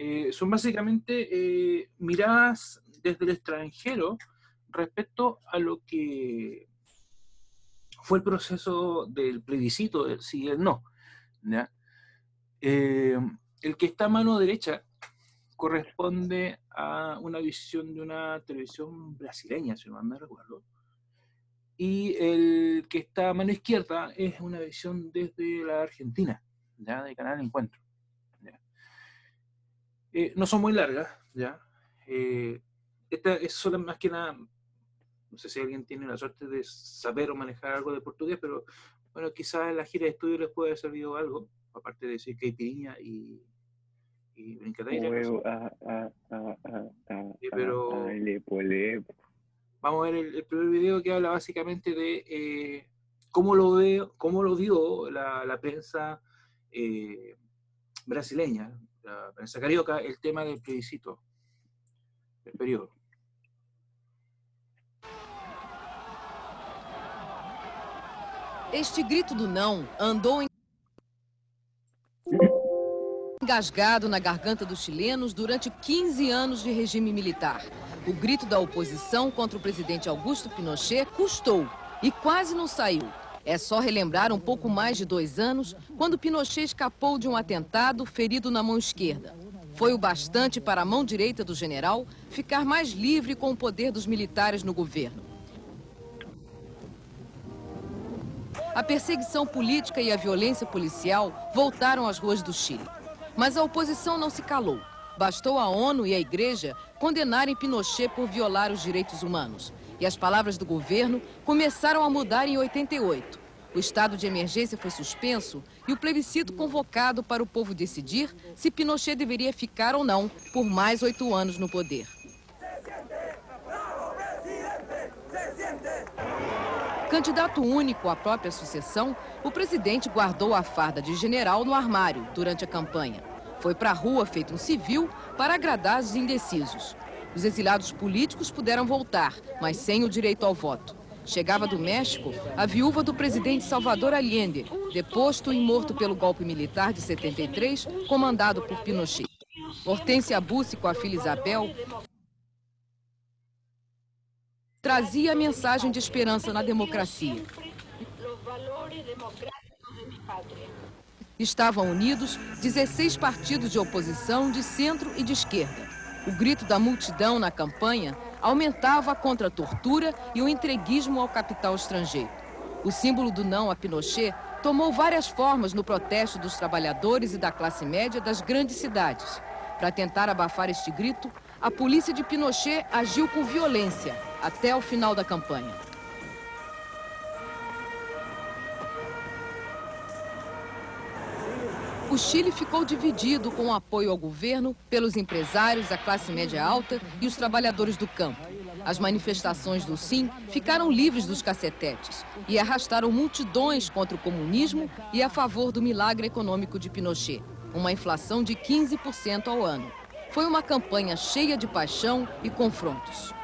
eh, son básicamente eh, miradas desde el extranjero respecto a lo que fue el proceso del plebiscito, del sí y el no. Eh, el que está a mano derecha corresponde a una visión de una televisión brasileña, si no me recuerdo, y el que está a mano izquierda es una visión desde la Argentina, ¿ya? de Canal Encuentro. Eh, no son muy largas, ¿ya? Eh, esta es solo más que nada, no sé si alguien tiene la suerte de saber o manejar algo de portugués, pero bueno, quizás en la gira de estudio les puede haber servido algo, aparte de decir caipirinha y, y brincadeira. Ah, ah, ah, pero vamos a ver el, primer video que habla básicamente de eh, cómo lo veo, cómo lo dio la, la prensa eh, brasileña, la prensa carioca, el tema del plebiscito, del periodo. Este grito do não andou engasgado na garganta dos chilenos durante 15 anos de regime militar. O grito da oposição contra o presidente Augusto Pinochet custou e quase não saiu. É só relembrar um pouco mais de dois anos, quando Pinochet escapou de um atentado ferido na mão esquerda. Foi o bastante para a mão direita do general ficar mais livre com o poder dos militares no governo. A perseguição política e a violência policial voltaram às ruas do Chile. Mas a oposição não se calou. Bastou a ONU e a Igreja condenarem Pinochet por violar os direitos humanos. E as palavras do governo começaram a mudar em 88. O estado de emergência foi suspenso e o plebiscito convocado para o povo decidir se Pinochet deveria ficar ou não por mais oito anos no poder. Candidato único à própria sucessão, o presidente guardou a farda de general no armário durante a campanha. Foi para a rua feito um civil para agradar os indecisos. Os exilados políticos puderam voltar, mas sem o direito ao voto. Chegava do México a viúva do presidente Salvador Allende, deposto e morto pelo golpe militar de 73, comandado por Pinochet. Hortência Bussi, com a filha Isabel, trazia a mensagem de esperança na democracia. Estavam unidos 16 partidos de oposição de centro e de esquerda. O grito da multidão na campanha aumentava contra a tortura e o entreguismo ao capital estrangeiro. O símbolo do não a Pinochet tomou várias formas no protesto dos trabalhadores e da classe média das grandes cidades. Para tentar abafar este grito, a polícia de Pinochet agiu com violência até o final da campanha. O Chile ficou dividido com o apoio ao governo pelos empresários, a classe média alta e os trabalhadores do campo. As manifestações do Sim ficaram livres dos cacetetes e arrastaram multidões contra o comunismo e a favor do milagre econômico de Pinochet, uma inflação de 15% ao ano. Foi uma campanha cheia de paixão e confrontos.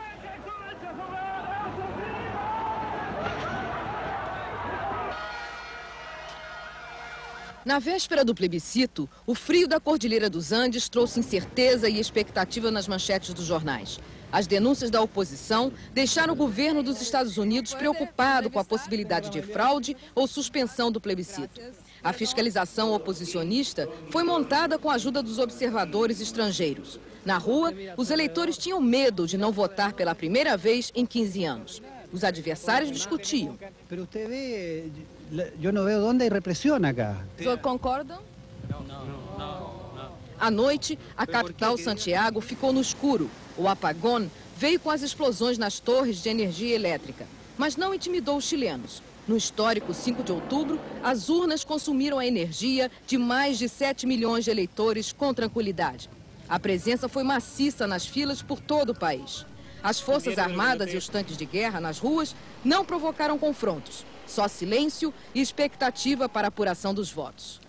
Na véspera do plebiscito, o frio da Cordilheira dos Andes trouxe incerteza e expectativa nas manchetes dos jornais. As denúncias da oposição deixaram o governo dos Estados Unidos preocupado com a possibilidade de fraude ou suspensão do plebiscito. A fiscalização oposicionista foi montada com a ajuda dos observadores estrangeiros. Na rua, os eleitores tinham medo de não votar pela primeira vez em 15 anos. Os adversários discutiam. Eu não vejo onde há repressão acá. Vocês concordam? Não, não, não. À noite, a capital Santiago ficou no escuro. O apagão veio com as explosões nas torres de energia elétrica, mas não intimidou os chilenos. No histórico 5 de outubro, as urnas consumiram a energia de mais de 7 milhões de eleitores com tranquilidade. A presença foi maciça nas filas por todo o país. As Forças Armadas e os tanques de guerra nas ruas não provocaram confrontos, só silêncio e expectativa para a apuração dos votos.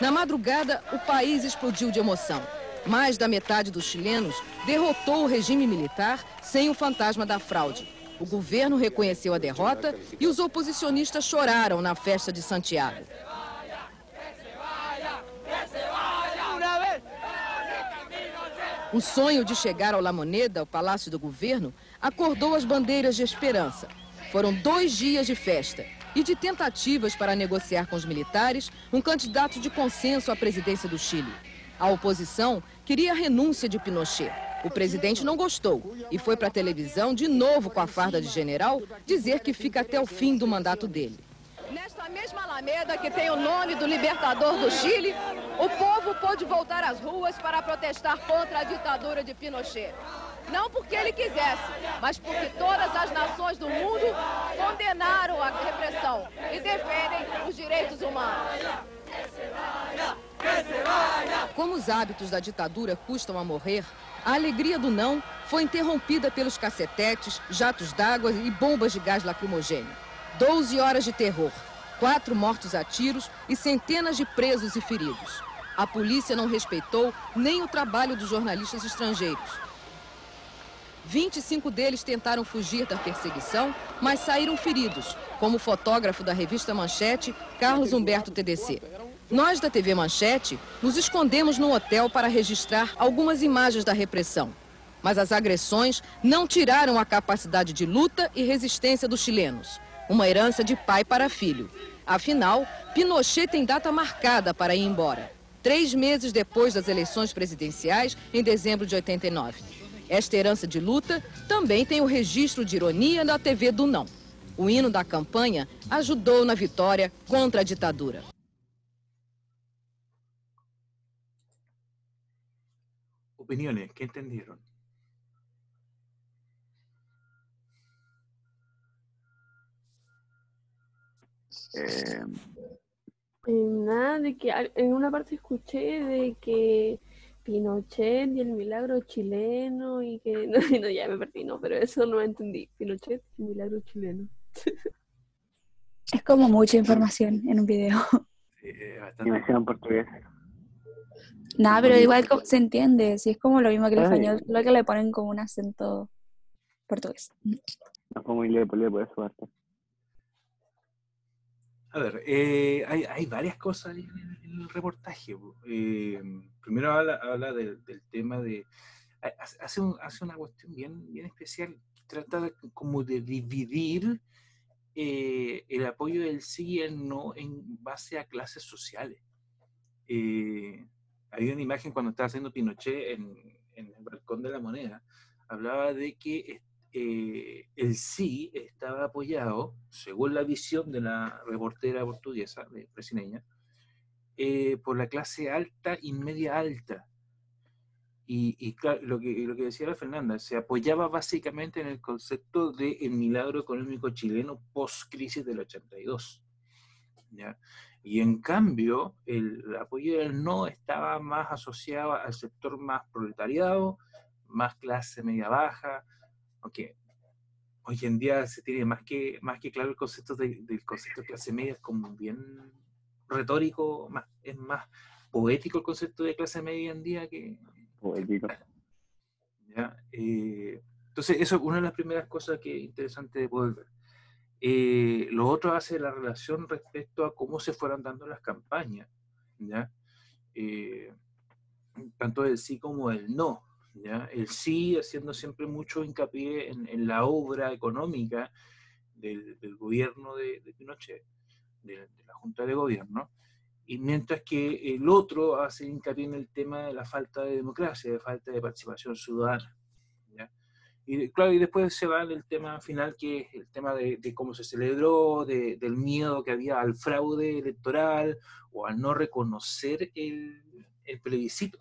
Na madrugada, o país explodiu de emoção. Mais da metade dos chilenos derrotou o regime militar sem o fantasma da fraude. O governo reconheceu a derrota e os oposicionistas choraram na festa de Santiago. O sonho de chegar ao La Moneda, ao Palácio do Governo, acordou as bandeiras de esperança. Foram dois dias de festa e de tentativas para negociar com os militares um candidato de consenso à presidência do Chile. A oposição queria a renúncia de Pinochet. O presidente não gostou e foi para a televisão de novo com a farda de general dizer que fica até o fim do mandato dele. Nesta mesma Alameda, que tem o nome do libertador do Chile, o povo pôde voltar às ruas para protestar contra a ditadura de Pinochet. Não porque ele quisesse, mas porque todas as nações do mundo condenaram a repressão e defendem os direitos humanos. Como os hábitos da ditadura custam a morrer, a alegria do não foi interrompida pelos cacetetes, jatos d'água e bombas de gás lacrimogêneo. 12 horas de terror, quatro mortos a tiros e centenas de presos e feridos. A polícia não respeitou nem o trabalho dos jornalistas estrangeiros. 25 deles tentaram fugir da perseguição, mas saíram feridos, como o fotógrafo da revista Manchete, Carlos Humberto TDC. Nós da TV Manchete nos escondemos no hotel para registrar algumas imagens da repressão. Mas as agressões não tiraram a capacidade de luta e resistência dos chilenos. Uma herança de pai para filho. Afinal, Pinochet tem data marcada para ir embora. Três meses depois das eleições presidenciais, em dezembro de 89. Esta herança de luta também tem o registro de ironia na TV do Não. O hino da campanha ajudou na vitória contra a ditadura. Opiniões, que entenderam? Eh, nada, de que en una parte escuché de que Pinochet y el milagro chileno y que no, ya me perdí, no, pero eso no entendí. Pinochet y el milagro chileno. Es como mucha información en un video. Sí, bastante. en portugués. Nada, pero igual se entiende, si es como lo mismo que el español, lo que le ponen como un acento portugués. No como le, le puede suerte. A ver, eh, hay, hay, varias cosas en, el reportaje. Eh, primero habla, habla del, tema de... Hace, hace una cuestión bien, bien especial. Trata como de dividir eh, el apoyo del sí y el no en base a clases sociales. hay una imagen cuando estaba haciendo Pinochet en, en el balcón de la moneda. Hablaba de que eh, el sí estaba apoyado, según la visión de la reportera portuguesa, de eh, por la clase alta y media alta. Y, claro, lo que, decía la Fernanda, se apoyaba básicamente en el concepto del el milagro económico chileno post-crisis del 82. Y en cambio, el, apoyo del no estaba más asociado al sector más proletariado, más clase media baja, aunque hoy en día se tiene más que, más que claro el concepto del concepto de clase media, es como bien retórico, más, es más poético el concepto de clase media en día que... Poético. ¿Ya? Eh, entonces, eso es una de las primeras cosas que es interesante de poder ver. Eh, lo otro hace la relación respecto a cómo se fueron dando las campañas, ¿ya? Eh, tanto del sí como del no. El sí haciendo siempre mucho hincapié en, la obra económica del, gobierno de, Pinochet, de, la Junta de Gobierno, y mientras que el otro hace hincapié en el tema de la falta de democracia, de falta de participación ciudadana. Y claro, y después se va en el tema final, que es el tema de, cómo se celebró, del miedo que había al fraude electoral o al no reconocer el, el plebiscito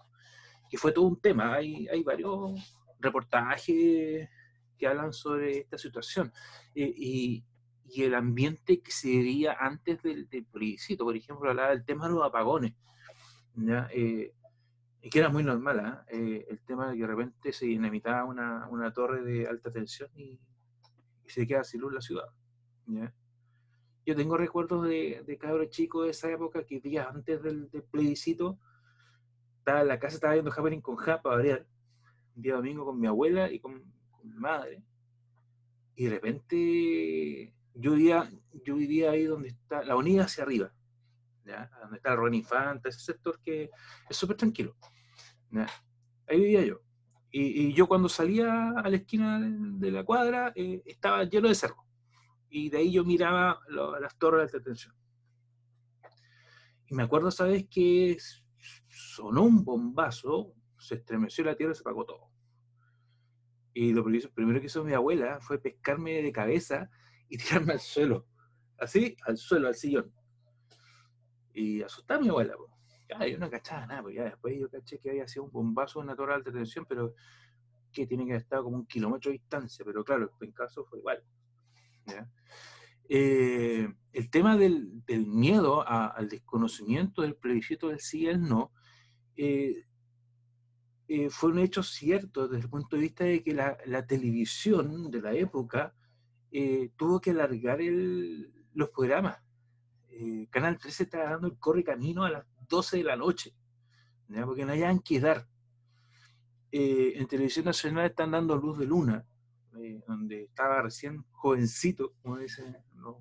que fue todo un tema. Hay, hay varios reportajes que hablan sobre esta situación. Eh, y, y, el ambiente que se vivía antes del, del, plebiscito, por ejemplo, hablaba del tema de los apagones, ¿ya? Eh, y que era muy normal, ¿ah? eh, el tema de que de repente se dinamitaba una, una torre de alta tensión y, se queda sin luz la ciudad. ¿ya? Yo tengo recuerdos de, de cabros chicos de esa época que días antes del, del plebiscito estaba la casa, estaba viendo Happening con Japa, variar, un día domingo con mi abuela y con, mi madre. Y de repente yo vivía, yo vivía ahí donde está, la unidad hacia arriba, ¿ya? donde está el Ron Infanta, ese sector que es súper tranquilo. Ahí vivía yo. Y, yo cuando salía a la esquina de la cuadra eh, estaba lleno de cerro. Y de ahí yo miraba las torres de detención. Y me acuerdo, ¿sabes? Que sonó un bombazo, se estremeció la tierra y se apagó todo. Y lo primero que hizo mi abuela fue pescarme de cabeza y tirarme al suelo. Así, al suelo, al sillón. Y asustar a mi abuela. Ya, yo no cachaba nada, pues ya después yo caché que había sido un bombazo en la torre de alta tensión, pero que tiene que haber estado como un kilómetro de distancia, pero claro, el caso fue igual. Eh, el tema del, miedo al desconocimiento del plebiscito del sí y el no eh, eh, fue un hecho cierto desde el punto de vista de que la, televisión de la época tuvo que alargar los programas. Canal 13 estaba dando el corre camino a las 12 de la noche, porque no hayan que dar. En Televisión Nacional están dando Luz de Luna, eh, donde estaba recién jovencito, como dicen los,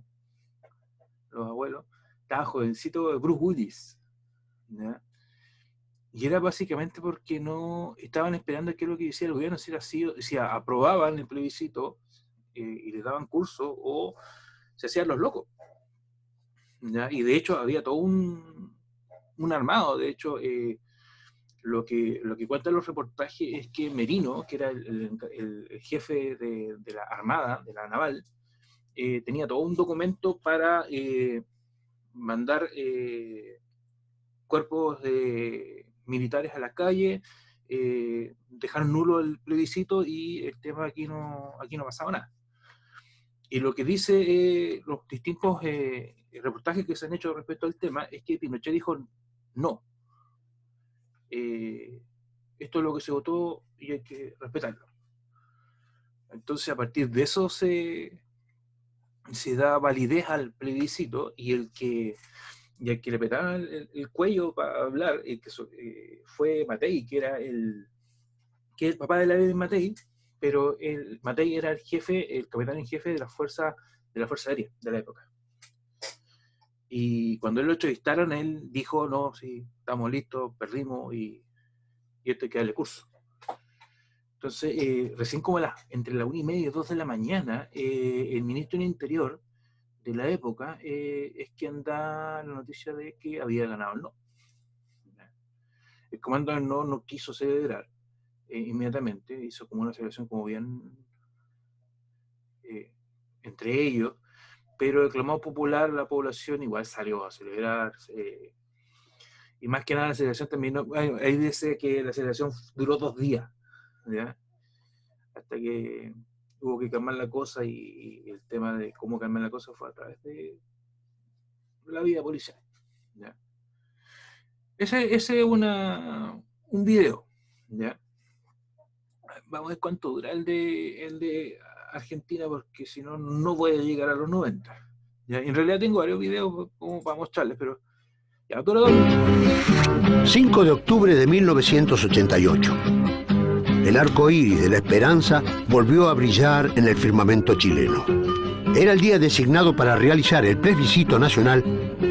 abuelos, estaba jovencito Bruce Willis. Y era básicamente porque no estaban esperando qué es lo que decía el gobierno, si, era así, aprobaban el plebiscito eh, y le daban curso o se hacían los locos. Y de hecho había todo un, un armado, de hecho, eh, lo, que, lo que cuentan los reportajes es que Merino, que era el, jefe de, la Armada, de la Naval, eh, tenía todo un documento para eh, mandar cuerpos de militares a la calle, dejar nulo el plebiscito y el tema aquí no, aquí no pasaba nada. Y lo que dice los distintos reportajes que se han hecho respecto al tema es que Pinochet dijo no. Eh, esto es lo que se votó y hay que respetarlo. Entonces, a partir de eso se, se da validez al plebiscito y el que, y que le petaban el, cuello para hablar, el que eh, fue Matei, que era el, que el papá de la de Matei, pero el, Matei era el jefe, el capitán en jefe de la fuerza, de la Fuerza Aérea de la época. Y cuando él lo entrevistaron, él dijo, no, sí, estamos listos, perdimos y, esto hay que darle curso. Entonces, eh, recién como la, entre la una y media y dos de la mañana, eh, el ministro del Interior de la época eh, es quien da la noticia de que había ganado el no. El comando del no no quiso celebrar inmediatamente, hizo como una celebración como bien entre ellos, pero el clamor popular, la población igual salió a celebrar. y más que nada la celebración también, ahí dice que la celebración duró dos días, hasta que hubo que calmar la cosa y, el tema de cómo calmar la cosa fue a través de la vida policial. Ese, es un video. ¿ya? Vamos a ver cuánto dura el de, el de Argentina porque si no, no voy a llegar a los 90. ¿ya? En realidad tengo varios videos como para mostrarles, pero ya, 5 de octubre de 1988. El arco iris de la esperanza volvió a brillar en el firmamento chileno. Era el día designado para realizar el plebiscito nacional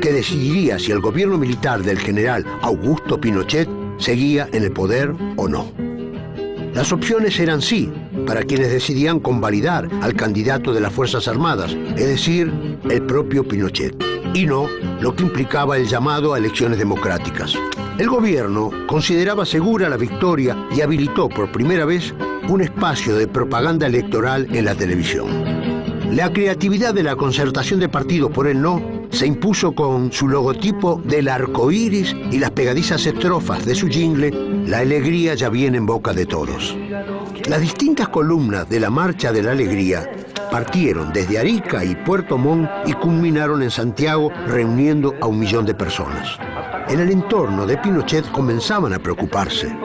que decidiría si el gobierno militar del general Augusto Pinochet seguía en el poder o no. Las opciones eran sí, para quienes decidían convalidar al candidato de las Fuerzas Armadas, es decir, el propio Pinochet, y no lo que implicaba el llamado a elecciones democráticas. El gobierno consideraba segura la victoria y habilitó por primera vez un espacio de propaganda electoral en la televisión. La creatividad de la concertación de partidos por el no se impuso con su logotipo del arco iris y las pegadizas estrofas de su jingle La alegría ya viene en boca de todos. Las distintas columnas de la Marcha de la Alegría partieron desde Arica y Puerto Montt y culminaron en Santiago reuniendo a un millón de personas. En el entorno de Pinochet comenzaban a preocuparse.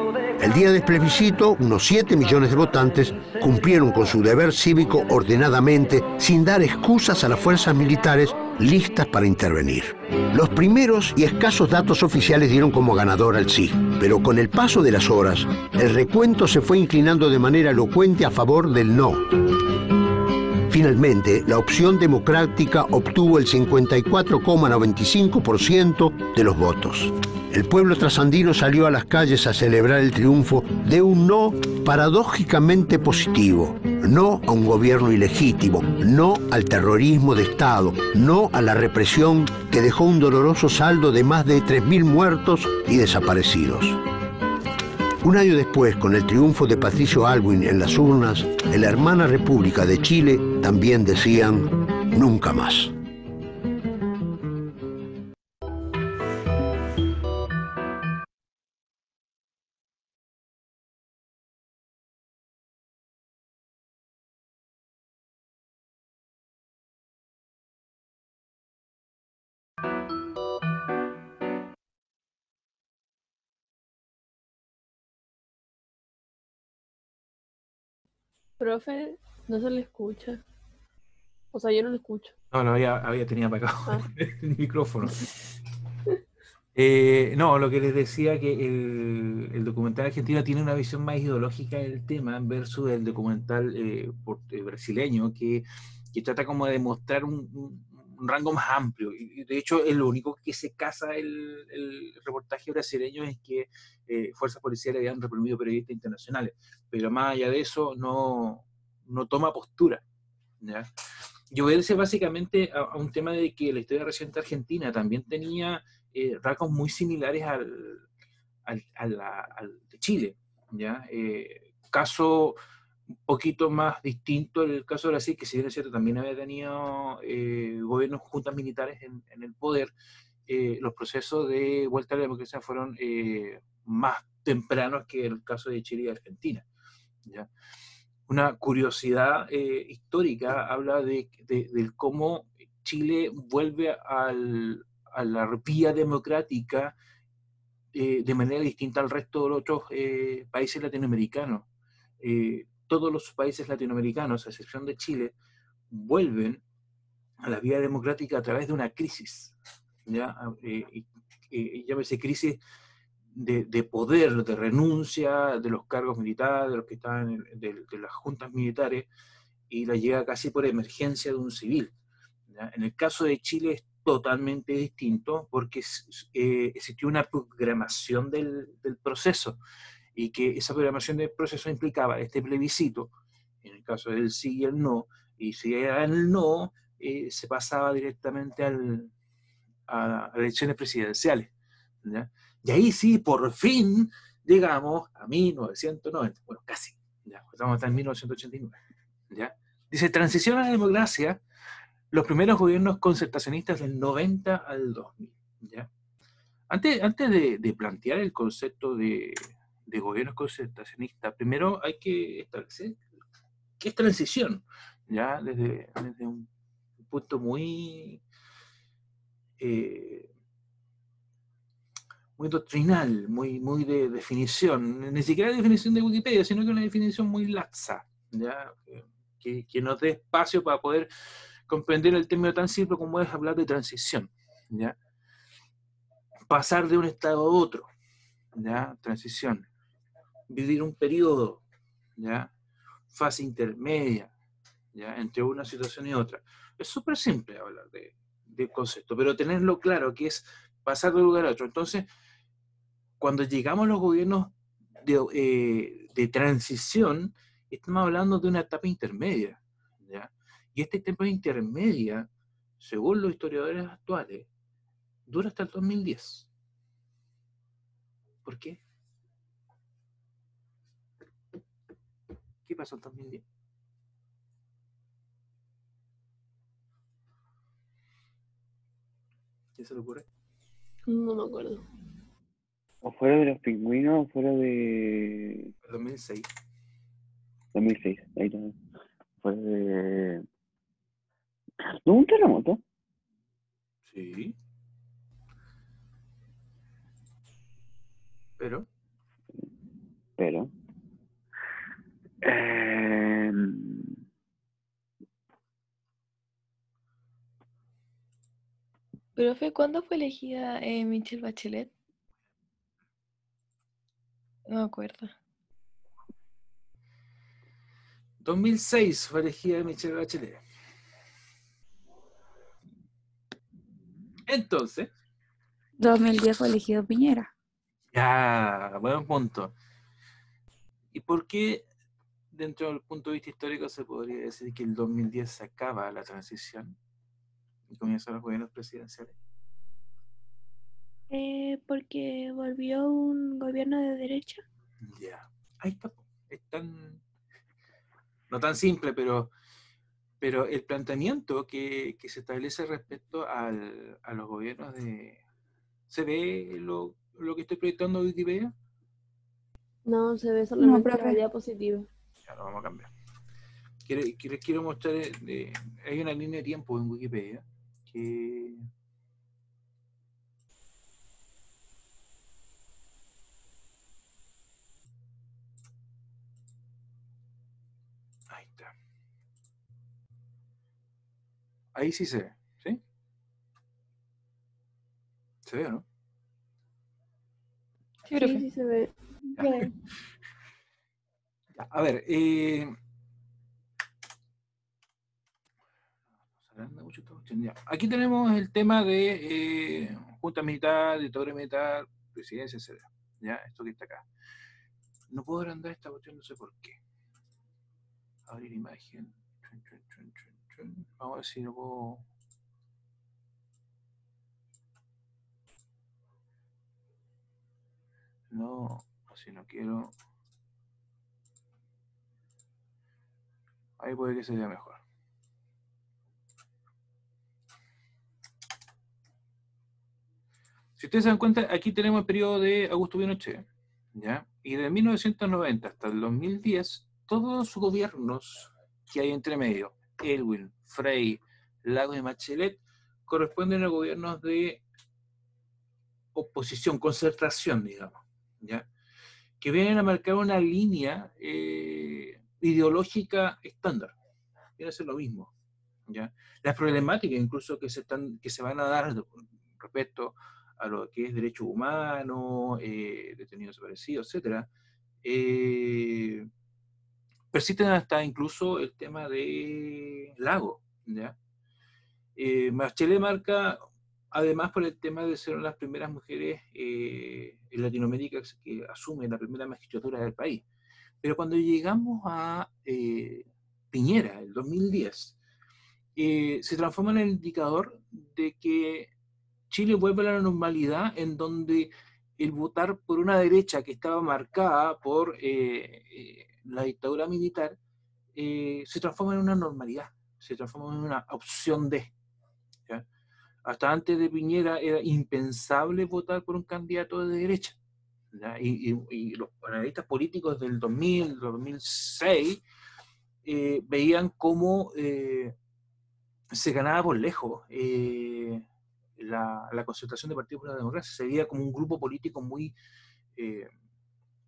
El día del plebiscito, unos 7 millones de votantes cumplieron con su deber cívico ordenadamente, sin dar excusas a las fuerzas militares listas para intervenir. Los primeros y escasos datos oficiales dieron como ganador al sí, pero con el paso de las horas, el recuento se fue inclinando de manera elocuente a favor del no. Finalmente, la opción democrática obtuvo el 54,95% de los votos. el pueblo trasandino salió a las calles a celebrar el triunfo de un no paradójicamente positivo, no a un gobierno ilegítimo, no al terrorismo de Estado, no a la represión que dejó un doloroso saldo de más de 3.000 muertos y desaparecidos. Un año después, con el triunfo de Patricio Alwin en las urnas, en la hermana República de Chile también decían nunca más. Profe, no se le escucha. O sea, yo no lo escucho. No, lo había, había tenido apagado ah. el micrófono. Eh, no, lo que les decía que el, documental argentino tiene una visión más ideológica del tema versus el documental eh, eh, brasileño que, que, trata como de mostrar un, un, rango más amplio. Y de hecho, es lo único que se casa el, el reportaje brasileño es que fuerzas policiales habían reprimido periodistas internacionales. Pero más allá de eso, no, no toma postura. ¿ya? Y obedece básicamente a, un tema de que la historia reciente argentina también tenía eh, rasgos muy similares al, al, de Chile. ¿ya? Eh, caso un poquito más distinto el caso de Brasil, que si bien es cierto, también había tenido eh, gobiernos juntas militares en, en el poder, eh, los procesos de vuelta a la democracia fueron más tempranos que el caso de Chile y Argentina. ¿ya? una curiosidad eh, histórica, habla de, cómo Chile vuelve a la vía democrática eh, de manera distinta al resto de los otros eh, países latinoamericanos. Todos los países latinoamericanos, a excepción de Chile, vuelven a la vía democrática a través de una crisis. ¿ya? llámese crisis de, poder, de renuncia de los cargos militares, de los que estaban de, las juntas militares, y la llega casi por emergencia de un civil. En el caso de Chile es totalmente distinto porque eh, existió una programación del, proceso y que esa programación del proceso implicaba este plebiscito, en el caso del sí y el no, y si era el no, eh, se pasaba directamente al, a, elecciones presidenciales. ¿ya? Y ahí sí, por fin, llegamos a 1990, bueno, casi, ya, estamos hasta en 1989. ¿ya? Dice, transición a la democracia, los primeros gobiernos concertacionistas del 90 al 2000. ¿ya? Antes, antes de, plantear el concepto de, de gobiernos concertacionistas, primero hay que establecer qué es transición, ¿ya? Desde, desde un punto muy eh, muy doctrinal, muy, muy de definición, ni siquiera definición de Wikipedia, sino que una definición muy laxa, ¿ya? Que, que nos dé espacio para poder comprender el término tan simple como es hablar de transición. ¿ya? Pasar de un estado a otro, ¿ya? transición. Vivir un periodo, ¿ya? fase intermedia, ¿ya? entre una situación y otra. Es súper simple hablar de, de concepto, pero tenerlo claro que es pasar de un lugar a otro. Entonces, cuando llegamos a los gobiernos de, eh, transición, estamos hablando de una etapa intermedia. Y esta etapa intermedia, según los historiadores actuales, dura hasta el 2010. ¿Por qué? ¿Qué pasó en 2010? ¿Qué se le ocurre? No me acuerdo. ¿O fuera de los pingüinos o fuera de. 2006. 2006, ahí está. Fuera de. ¿No un terremoto? Sí. Pero. Pero. Eh... Profe, ¿cuándo fue elegida eh, Michelle Bachelet? No me acuerdo. 2006 fue elegida Michelle Bachelet. Entonces, 2010 fue elegido Piñera. Ya, buen punto. ¿Y por qué, dentro del punto de vista histórico, se podría decir que el 2010 se acaba la transición y comienzan los gobiernos presidenciales? Eh, porque volvió un gobierno de derecha. Ya, ahí está. Es tan, no tan simple, pero, pero el planteamiento que, que se establece respecto al, a los gobiernos de... ¿Se ve lo, lo que estoy proyectando en Wikipedia? No, se ve solamente la profe. diapositiva. Ya lo vamos a cambiar. Quiero, quiero, quiero mostrar, eh, hay una línea de tiempo en Wikipedia que... Ahí está. Ahí sí se ve, ¿sí? ¿Se ve o no? Sí. Sí, sí se ve. A ver, eh... Aquí tenemos el tema de eh, Junta Militar, Dictadura Militar, Presidencia, etc. Ya, esto que está acá. No puedo agrandar esta cuestión, no sé por qué. Abrir imagen. Vamos a ver si lo puedo. No, si no quiero. Ahí puede que se vea mejor. Si ustedes se dan cuenta, aquí tenemos el periodo de Augusto Pinochet, ¿ya? Y de 1990 hasta el 2010, todos los gobiernos que hay entre medio, Elwin, Frey, Lago y Bachelet, corresponden a gobiernos de oposición, concertación, digamos, ¿ya? Que vienen a marcar una línea eh, ideológica estándar. Viene a ser lo mismo. Las problemáticas incluso que se, están, que se van a dar respecto a lo que es derechos humanos, eh, detenidos desaparecidos, etc., eh, persisten hasta incluso el tema de Lago. ¿ya? Eh, Bachelet marca, además por el tema de ser una de las primeras mujeres en Latinoamérica que asume la primera magistratura del país. Pero cuando llegamos a eh, Piñera, el 2010, eh, se transforma en el indicador de que Chile vuelve a la normalidad en donde el votar por una derecha que estaba marcada por eh, eh, la dictadura militar se transforma en una normalidad, se transforma en una opción de. ¿ya? Hasta antes de Piñera era impensable votar por un candidato de derecha. Y, y- y los analistas políticos del 2000, 2006, eh, veían cómo eh, se ganaba por lejos eh, la, la concertación de partidos por la democracia. Se veía como un grupo político muy, eh,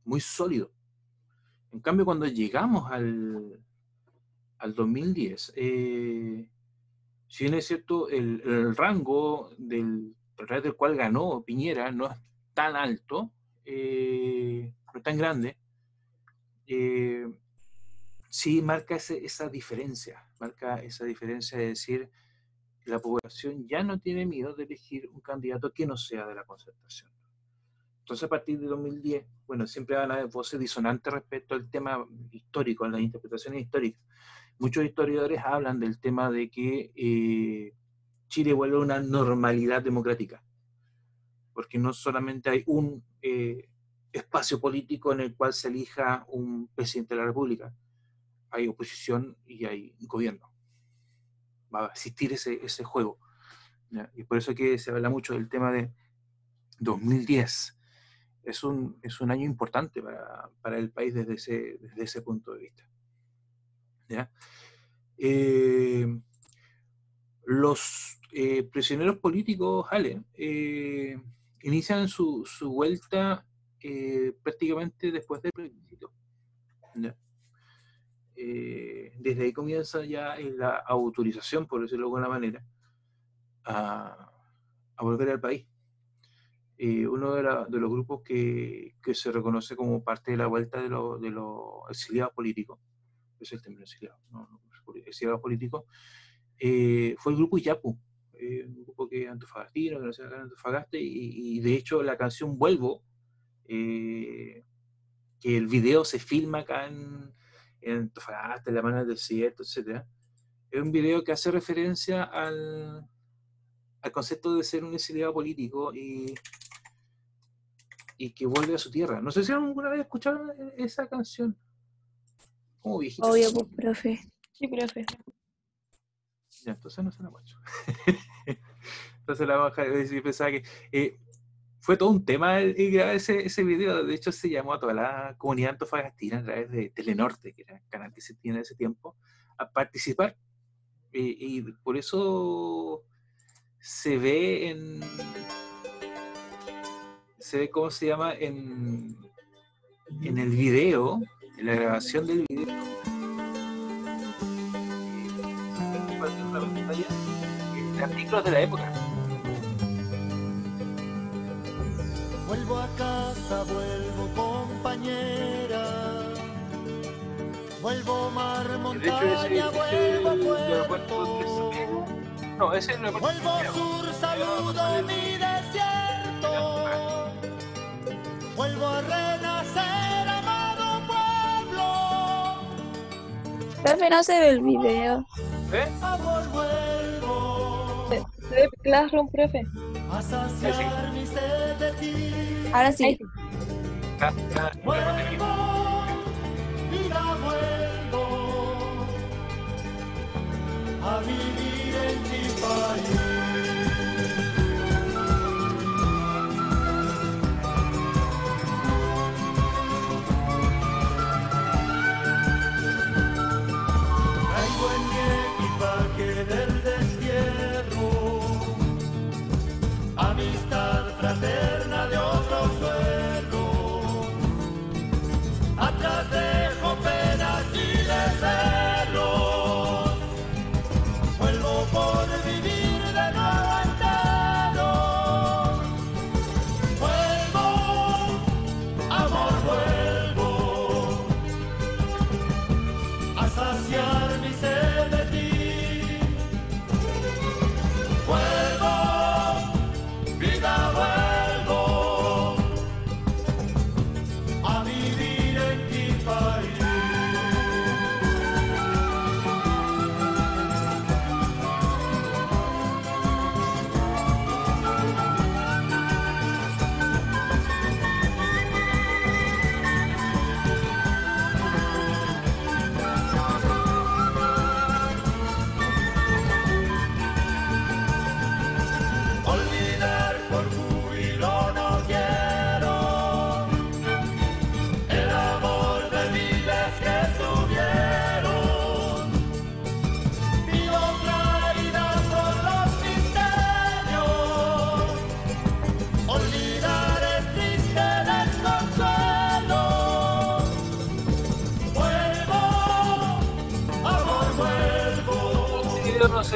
muy sólido. En cambio, cuando llegamos al, al 2010, eh, si bien es cierto, el, el rango del, a través del cual ganó Piñera no es tan alto, eh, tan grande, eh, sí marca ese- esa diferencia, marca esa diferencia de decir que la población ya no tiene miedo de elegir un candidato que no sea de la concertación. Entonces, a partir de 2010, bueno, siempre van a haber voces disonantes respecto al tema histórico, a las interpretaciones históricas. Muchos historiadores hablan del tema de que eh, Chile vuelve a una normalidad democrática, porque no solamente hay un eh, espacio político en el cual se elija un presidente de la República, hay oposición y hay gobierno. Va a existir ese, ese juego. Y por eso que se habla mucho del tema de 2010. Es un, es un año importante para, para el país desde ese, desde ese punto de vista. ¿ya? Eh, los eh, prisioneros políticos, Ale, eh, inician su, su vuelta eh, prácticamente después del plebiscito. Eh, desde ahí comienza ya la autorización, por decirlo de alguna manera, a, a volver al país. Eh, uno de, la- de los grupos que, que se reconoce como parte de la vuelta de, lo- de los exiliados políticos, es el término exiliado, no, no, exiliados políticos, eh, fue el grupo Yapu, eh, un grupo que es antofagastino, que no se acá en Antofagasta, y, y de hecho la canción Vuelvo, eh, que el video se filma acá en, en Antofagasta, en la mano del desierto, etc. Es un video que hace referencia al, al concepto de ser un exiliado político y, y que vuelve a su tierra. No sé si alguna vez escucharon esa canción. Como viejita. Obvio, profe. Sí, profe. Ya, entonces no se la mucho. entonces la baja, yo pensaba que eh, fue todo un tema el grabar ese, ese video. De hecho, se llamó a toda la comunidad antofagastina a través de Telenorte, que era el canal que se tiene en ese tiempo, a participar. Y, y por eso se ve en. Se ve, ¿cómo se llama? En, en el video, en la grabación del video. Artículos de la época. Vuelvo a casa, vuelvo compañera. Vuelvo mar, Y de hecho, ese, montaña, vuelvo puerto. No, ese es el Vuelvo sur, saludo mi desierto. Vuelvo a renacer, amado pueblo. Profe, no se ve el video. ¿Eh? Ve Classroom, profe. de ti. Ahora sí. De a vivir en mi país. Saciar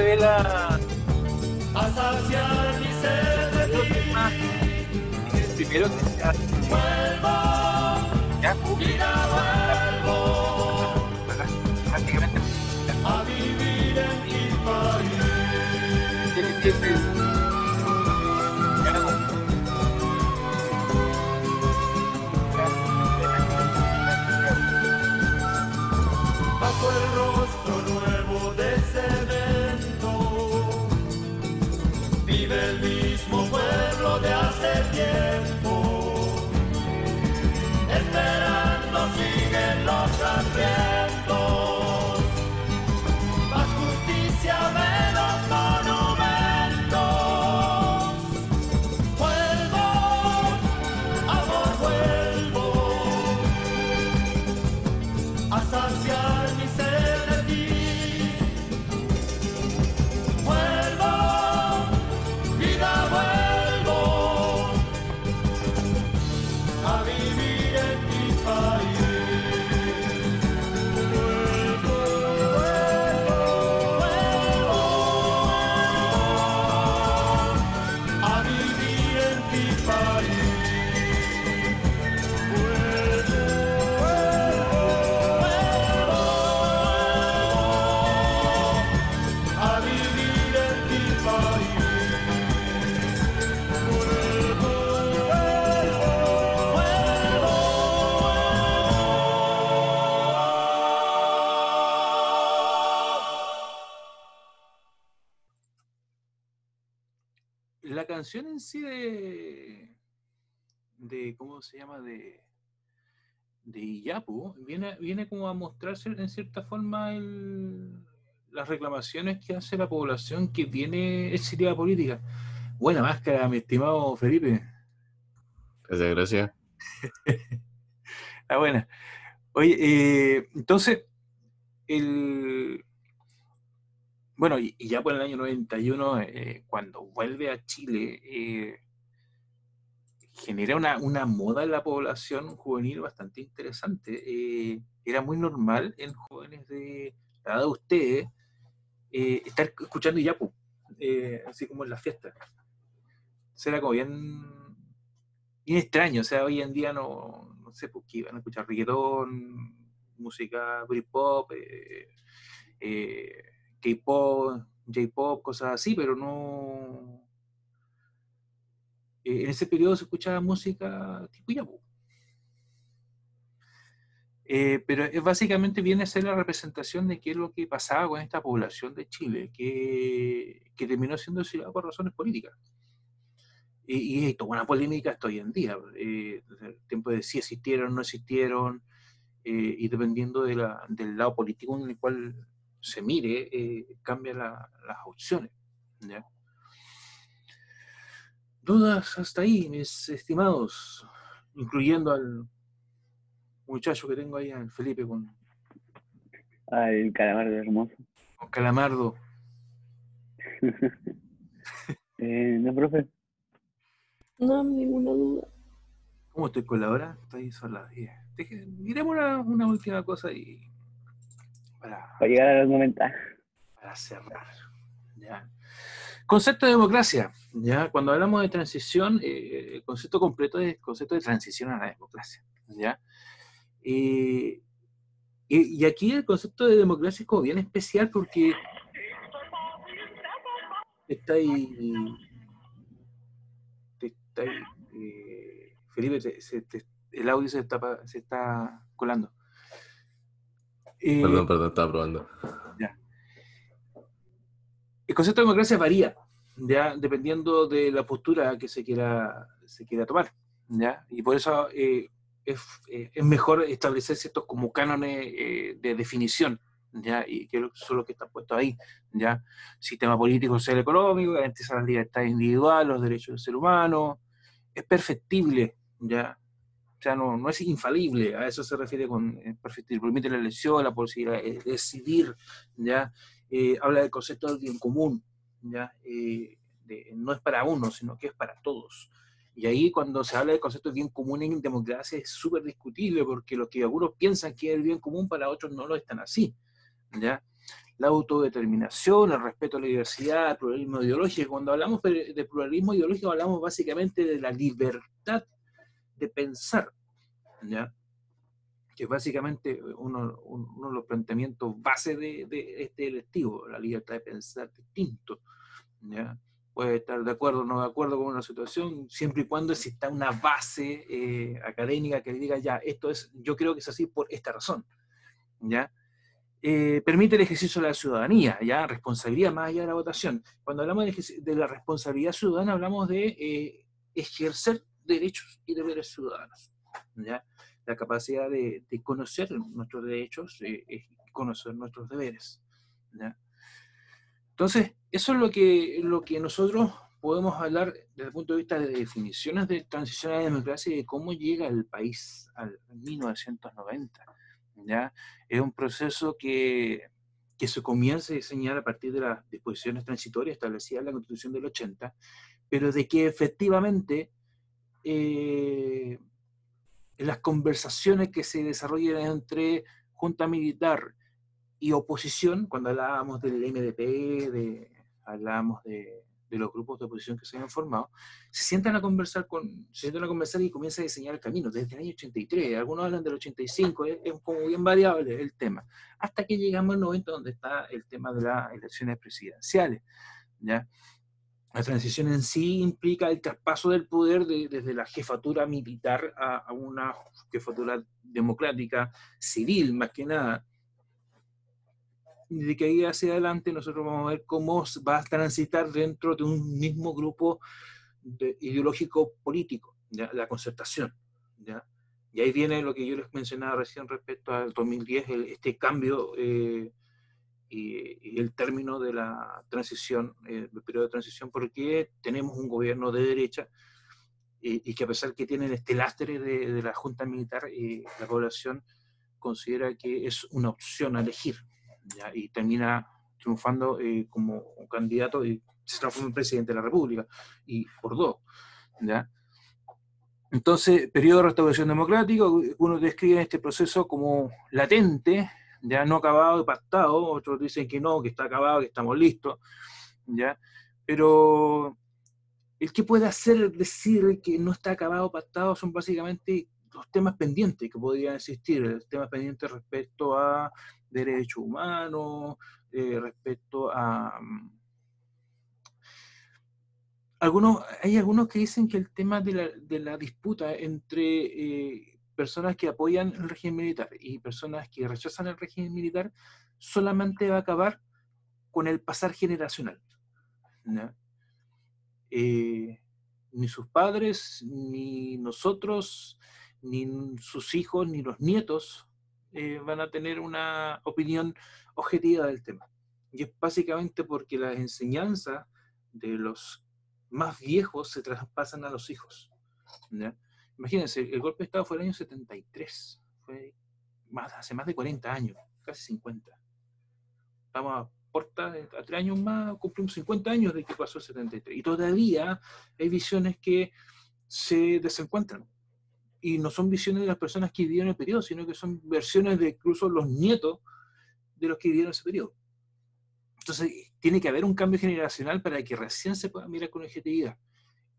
se ve la. a saciar mi sed de ti. El primero que se hace. ¿Cómo se llama? De, de Iyapu, viene, viene como a mostrarse en cierta forma el- las reclamaciones que hace la población que tiene exiliada política. Buena máscara, mi estimado Felipe. Gracias, gracias. Ah, buena. Oye, eh, entonces, el... Bueno, y, y ya por el año 91, eh, cuando vuelve a Chile, eh, genera una, una moda en la población juvenil bastante interesante. Eh, era muy normal en jóvenes de la edad de ustedes eh, estar escuchando Yapu, eh, así como en las fiestas. Eso era como bien, extraño. O sea, hoy en día no, no sé por qué iban a escuchar reggaetón, música Britpop, eh, K-pop, J-pop, cosas así, pero no. Eh, en ese periodo se escuchaba música tipo Yapu. Eh, pero es básicamente viene a ser la representación de qué es lo que pasaba con esta población de Chile, que, terminó siendo exiliada por razones políticas. Y, y toda una polémica hasta hoy en día, eh, el tiempo de si existieron o no existieron, eh, y dependiendo del lado político en el cual se mire, eh, cambian la- las opciones. ¿ya? Dudas hasta ahí, mis estimados, incluyendo al muchacho que tengo ahí, al Felipe, con, Al calamardo hermoso. con Calamardo. Eh, no, profe. No, ninguna duda. ¿Cómo estoy con la hora? Estoy son las 10. Deje- Miremos una, una última cosa y para, Para llegar a los 90. para cerrar. ¿ya? Concepto de democracia. ¿ya? Cuando hablamos de transición, eh, el concepto completo es el concepto de transición a la democracia. ¿ya? Eh, y, y aquí el concepto de democracia es como bien especial porque está ahí, está ahí, eh, Felipe, te- se te- el audio se está, se está colando. Perdón, perdón, estaba probando. ya. El concepto de democracia varía, ya dependiendo de la postura que se quiera, se quiera tomar, ya, y por eso eh, es, eh, es mejor establecer ciertos como cánones eh, de definición, ya, y que son los que están puestos ahí, ya, sistema político, social, económico, garantiza las libertades individuales, los derechos del ser humano, es perfectible, ya, o sea, no, no es infalible, a eso se refiere con eh, perfectible, permite la elección, la posibilidad de decidir, ¿ya? Habla del concepto del bien común, ¿ya? Eh, de- no es para uno, sino que es para todos. Y ahí cuando se habla del concepto del bien común en democracia es súper discutible, porque lo que algunos piensan que es el bien común, para otros no lo están así, ¿ya? La autodeterminación, el respeto a la diversidad, el pluralismo ideológico. Cuando hablamos de de pluralismo ideológico, hablamos básicamente de la libertad de pensar. Que básicamente uno, un- uno de los planteamientos base de, de este electivo, la libertad de pensar distinto. ¿ya? Puede estar de acuerdo o no de acuerdo con una situación, siempre y cuando exista una base eh, académica que diga, ya, esto es, yo creo que es así por esta razón. ¿ya? Eh, permite el ejercicio de la ciudadanía, ya responsabilidad más allá de la votación. Cuando hablamos de la responsabilidad ciudadana, hablamos de eh, ejercer derechos y deberes ciudadanos. ¿ya? La capacidad de, de conocer nuestros derechos eh, es conocer nuestros deberes. ¿ya? Entonces, eso es lo que, lo que nosotros podemos hablar desde el punto de vista de definiciones de transición a la democracia y de cómo llega el país al 1990. ¿ya? Es un proceso que, que se comienza a diseñar a partir de las disposiciones transitorias establecidas en la Constitución del 80, pero de que efectivamente eh, en las conversaciones que se desarrollan entre junta militar y oposición, cuando hablábamos del MDP, de, hablábamos de, de los grupos de oposición que se habían formado, se sientan a conversar con, se sientan a conversar y comienza a diseñar el camino desde el año 83, algunos hablan del 85, es, es como bien variable el tema, hasta que llegamos al 90 donde está el tema de las elecciones presidenciales, ¿ya? La transición en sí implica el traspaso del poder de- desde la jefatura militar a, una jefatura democrática, civil más que nada, de que ahí hacia adelante nosotros vamos a ver cómo va a transitar dentro de un mismo grupo de- ideológico político, la concertación. Y ahí viene lo que yo les mencionaba recién respecto al 2010, el- este cambio eh, y, y el término de la transición, eh, el periodo de transición, porque tenemos un gobierno de derecha y, y que a pesar que tienen este lastre de, de la Junta Militar, eh, la población considera que es una opción a elegir, ¿ya? y termina triunfando eh, como un candidato y se transforma en presidente de la República, y por dos. ¿ya? Entonces, periodo de restauración democrática, uno describe este proceso como latente, ya no acabado y pactado, otros dicen que no, que está acabado, que estamos listos, ¿ya? Pero el que puede hacer decir que no está acabado pactado son básicamente los temas pendientes que podrían existir, temas pendientes respecto a derechos humanos, eh, respecto a... mm, Algunos, hay algunos que dicen que el tema de la, de la disputa entre eh, personas que apoyan el régimen militar y personas que rechazan el régimen militar solamente va a acabar con el pasar generacional. ¿ya? Eh, ni sus padres, ni nosotros, ni sus hijos, ni los nietos eh, van a tener una opinión objetiva del tema. Y es básicamente porque las enseñanzas de los más viejos se traspasan a los hijos. ¿ya? Imagínense, el golpe de Estado fue el año 73, fue hace más de 40 años, casi 50. Estamos a puerta a tres años más, cumplimos 50 años de que pasó el 73. Y todavía hay visiones que se desencuentran. Y no son visiones de las personas que vivieron el periodo, sino que son versiones de incluso los nietos de los que vivieron ese periodo. Entonces, tiene que haber un cambio generacional para que recién se pueda mirar con objetividad.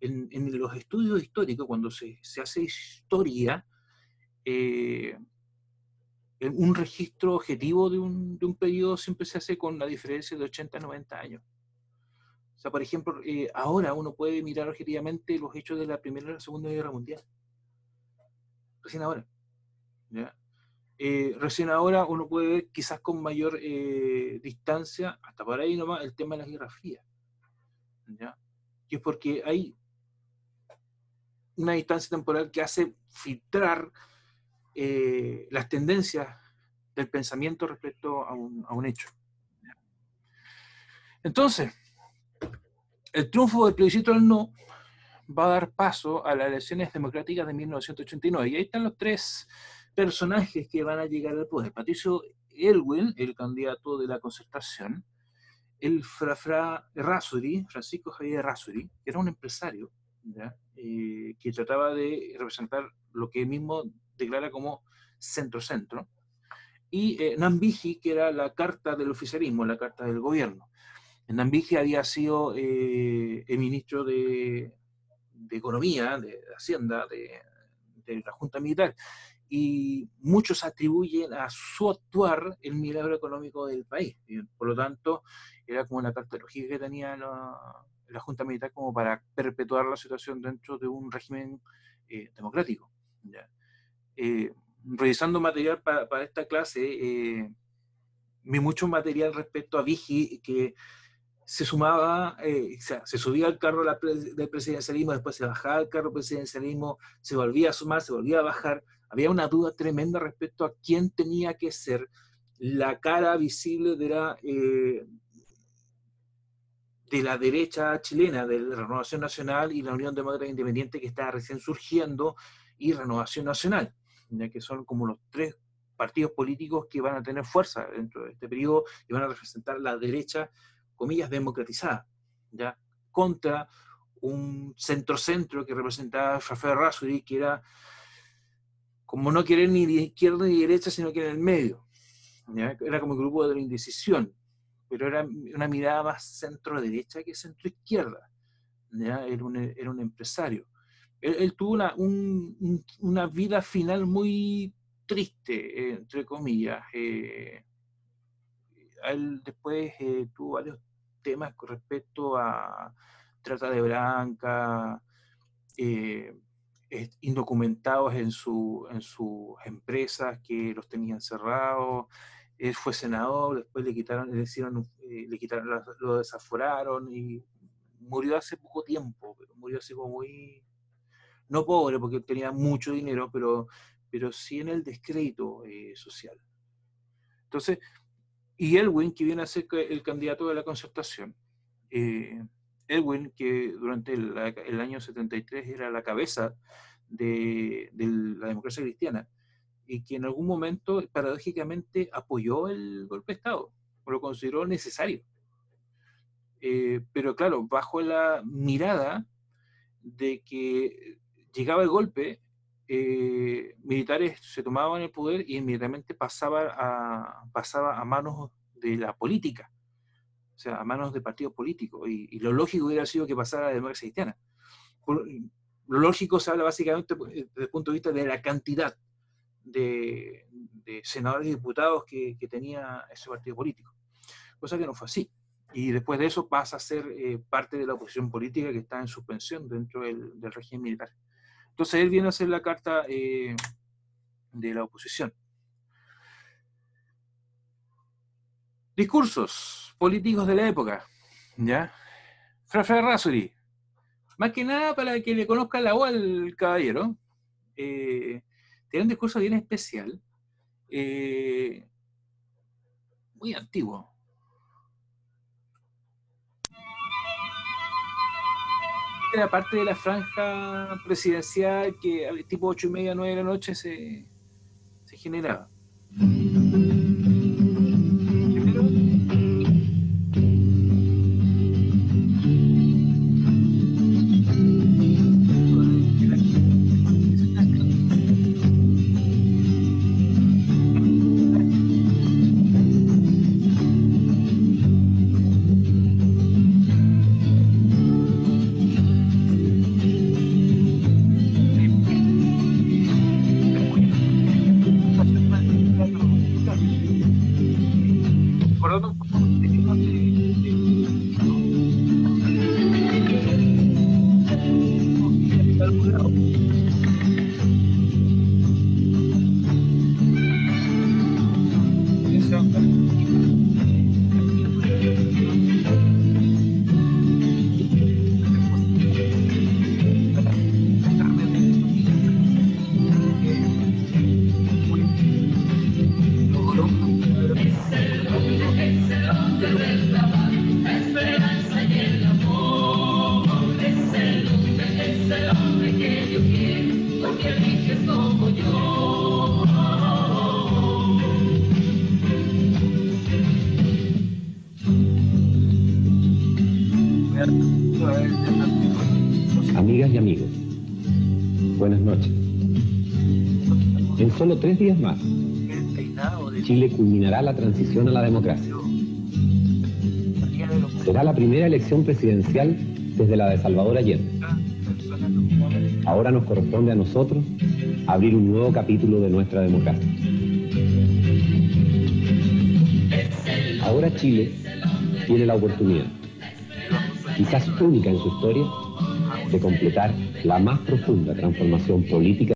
En, en los estudios históricos, cuando se, se hace historia, eh, un registro objetivo de un, de un periodo siempre se hace con la diferencia de 80 a 90 años. O sea, por ejemplo, eh, ahora uno puede mirar objetivamente los hechos de la Primera y la Segunda Guerra Mundial. Recién ahora. ¿ya? Eh, recién ahora uno puede ver quizás con mayor eh, distancia, hasta por ahí nomás, el tema de la Guerra Fría. ¿ya? Y es porque hay una distancia temporal que hace filtrar eh, las tendencias del pensamiento respecto a un, a un hecho. Entonces, el triunfo del plebiscito del no va a dar paso a las elecciones democráticas de 1989. Y ahí están los tres personajes que van a llegar al poder. Patricio Elwin, el candidato de la concertación, el Frafra Errázuri, Francisco Javier Errázuri, que era un empresario, ¿ya? Eh, que trataba de representar lo que él mismo declara como centro-centro, y eh, Nambiji, que era la carta del oficialismo, la carta del gobierno. Nambiji había sido eh, el ministro de, de Economía, de, Hacienda, de, de la Junta Militar, y muchos atribuyen a su actuar el milagro económico del país. Por lo tanto, era como la cartología que tenía la, la Junta Militar como para perpetuar la situación dentro de un régimen eh, democrático. ¿ya? Eh, revisando material para, para esta clase, eh, vi mucho material respecto a Vigi que se sumaba, eh, o sea, se subía al carro del presidencialismo, después se bajaba al carro del presidencialismo, se volvía a sumar, se volvía a bajar. Había una duda tremenda respecto a quién tenía que ser la cara visible de la, de la derecha chilena, de la Renovación Nacional y la Unión Demócrata Independiente que estaba recién surgiendo, y Renovación Nacional, ya que son como los tres partidos políticos que van a tener fuerza dentro de este periodo y van a representar la derecha, comillas, democratizada, ya contra un centro-centro que representaba Rafael Rasuri, que era como no querer ni izquierda ni de derecha, sino que en el medio. ¿ya? Era como el grupo de la indecisión, pero era una mirada más centro-derecha que centro-izquierda. Era, era un empresario. Él, tuvo una, un- un- una vida final muy triste, eh, entre comillas. eh, él después eh, tuvo varios temas con respecto a trata de blanca, indocumentados en, su, en sus empresas que los tenían cerrados, Él fue senador, después le quitaron, le hicieron, eh, le quitaron, lo, lo desaforaron y murió hace poco tiempo, pero murió así como muy, no pobre porque tenía mucho dinero, pero, pero sí en el descrédito eh, social. Entonces, y Elwin, que viene a ser el candidato de la concertación, eh, Elwin, que durante el, el año 73 era la cabeza de, de la democracia cristiana, y que en algún momento, paradójicamente, apoyó el golpe de Estado, o lo consideró necesario. Eh, pero claro, bajo la mirada de que llegaba el golpe, eh, militares se tomaban el poder y inmediatamente pasaba a, pasaba a manos de la política, o sea, a manos de partidos políticos. Y, lo lógico hubiera sido que pasara a la democracia cristiana. Por- lo lógico se habla básicamente pues, desde el punto de vista de la cantidad de, senadores y diputados que, tenía ese partido político, cosa que no fue así. Y después de eso pasa a ser eh, parte de la oposición política que está en suspensión dentro del, régimen militar. Entonces él viene a hacer la carta eh, de la oposición. Discursos políticos de la época, ¿ya? Fra Fra Rasuri. Más que nada para que le conozca la voz al caballero. eh, tiene un discurso bien especial, eh, muy antiguo. Era parte de la franja presidencial que tipo ocho y media, 9 de la noche se, se generaba. Primero, días más, Chile culminará la transición a la democracia. Será la primera elección presidencial desde la de Salvador Allende. Ahora nos corresponde a nosotros abrir un nuevo capítulo de nuestra democracia. Ahora Chile tiene la oportunidad, quizás única en su historia, de completar la más profunda transformación política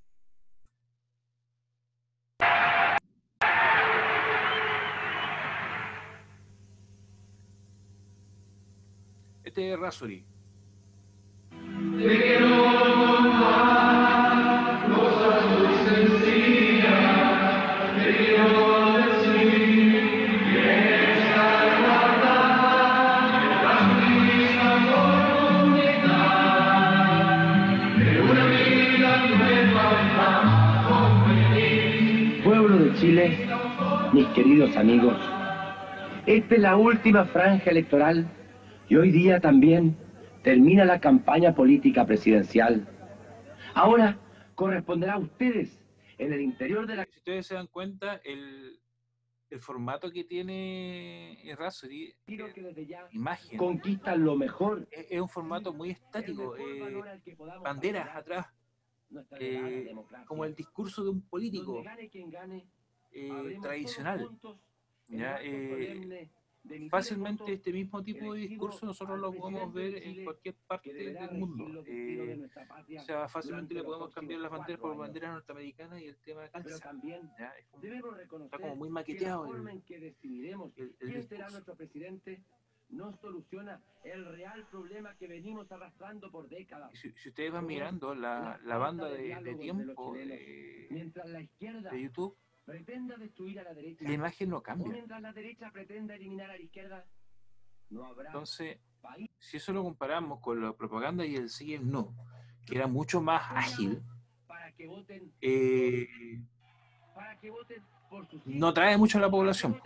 Pueblo de Chile, mis queridos amigos, esta es la última franja electoral y hoy día también termina la campaña política presidencial. Ahora corresponderá a ustedes en el interior de la... Si ustedes se dan cuenta, el, el formato que tiene desde ya imagen, conquistan lo mejor. es, es un formato muy estático. Eh, banderas atrás, eh, como el discurso de un político eh, tradicional. Fácilmente este mismo tipo de discurso nosotros lo podemos ver en cualquier parte del mundo. Eh, o sea, fácilmente le podemos cambiar las banderas por banderas norteamericanas y el tema cansa. ¿ya? Es está como muy maqueteado el, el- el nuestro presidente no soluciona el real problema que venimos arrastrando por décadas. Si, si ustedes van mirando la, la banda de, de tiempo de, de YouTube, pretenda destruir a la derecha, la imagen no cambia. mientras la derecha pretenda eliminar a la izquierda, no habrá Entonces, si eso lo comparamos con la propaganda y el sí el no, que era mucho más ágil, para que voten, eh, para que voten por sus no trae mucho a la población.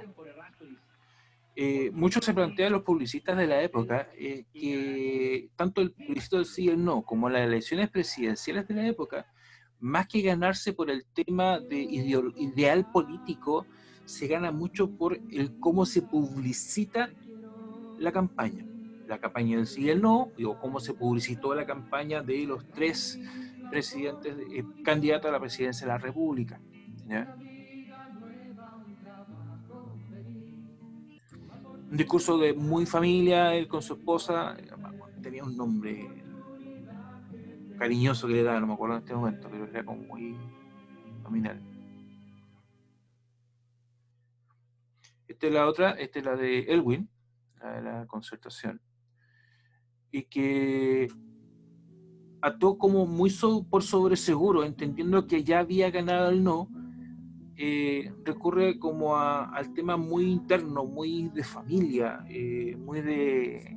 Eh, muchos se plantean los publicistas de la época eh, que tanto el plebiscito del sí y el no como las elecciones presidenciales de la época, más que ganarse por el tema de ideal político, se gana mucho por el cómo se publicita la campaña. La campaña del sí y el no, o cómo se publicitó la campaña de los tres presidentes, eh, candidatos a la presidencia de la República. un discurso de muy familia, él con su esposa, eh, tenía un nombre cariñoso que le daba, no me acuerdo en este momento, pero era como muy nominal. Esta es la otra, esta es la de Elwin, la de la concertación, y que actuó como muy por sobre seguro, entendiendo que ya había ganado el no, eh, recurre como al tema muy interno, muy de familia, eh, muy de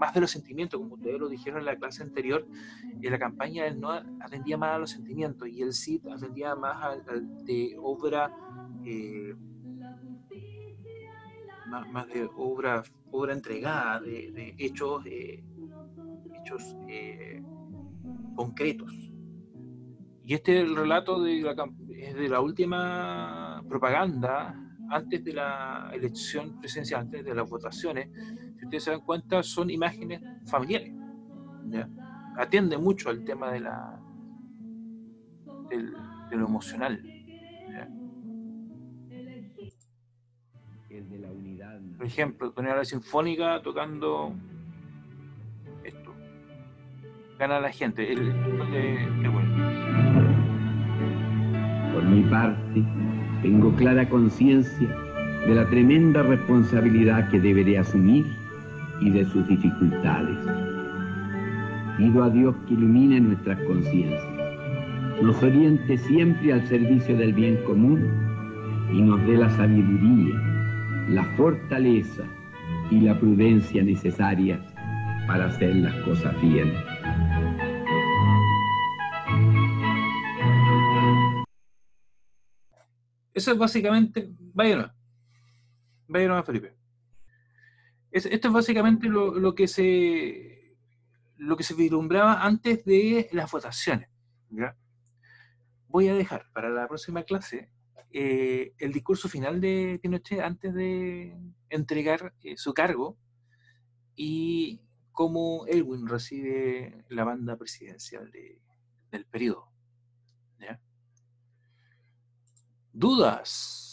más de los sentimientos, como ustedes lo dijeron en la clase anterior, en la campaña él no atendía más a los sentimientos y el sí atendía más al de obra, eh, más, de obra, obra entregada, de, hechos, eh, hechos eh, concretos. Y este es el relato de la, de la última propaganda antes de la elección presidencial, antes de las votaciones. Si ustedes se dan cuenta, son imágenes familiares. ¿ya? Atiende mucho al tema de, la, del- de lo emocional. ¿ya? El de la unidad. Por ejemplo, poner a la sinfónica tocando esto. Gana la gente. El, el bueno. Por mi parte, tengo clara conciencia de la tremenda responsabilidad que deberé asumir y de sus dificultades. Pido a Dios que ilumine nuestras conciencias, nos oriente siempre al servicio del bien común y nos dé la sabiduría, la fortaleza y la prudencia necesarias para hacer las cosas bien. Eso es básicamente. Vaya. Vaya nomás, Felipe. Es- esto es básicamente lo, que se lo que se vislumbraba antes de las votaciones. ¿ya? Voy a dejar para la próxima clase eh, el discurso final de Pinochet antes de entregar eh, su cargo y cómo Elwin recibe la banda presidencial de- del periodo. ¿ya? ¿Dudas?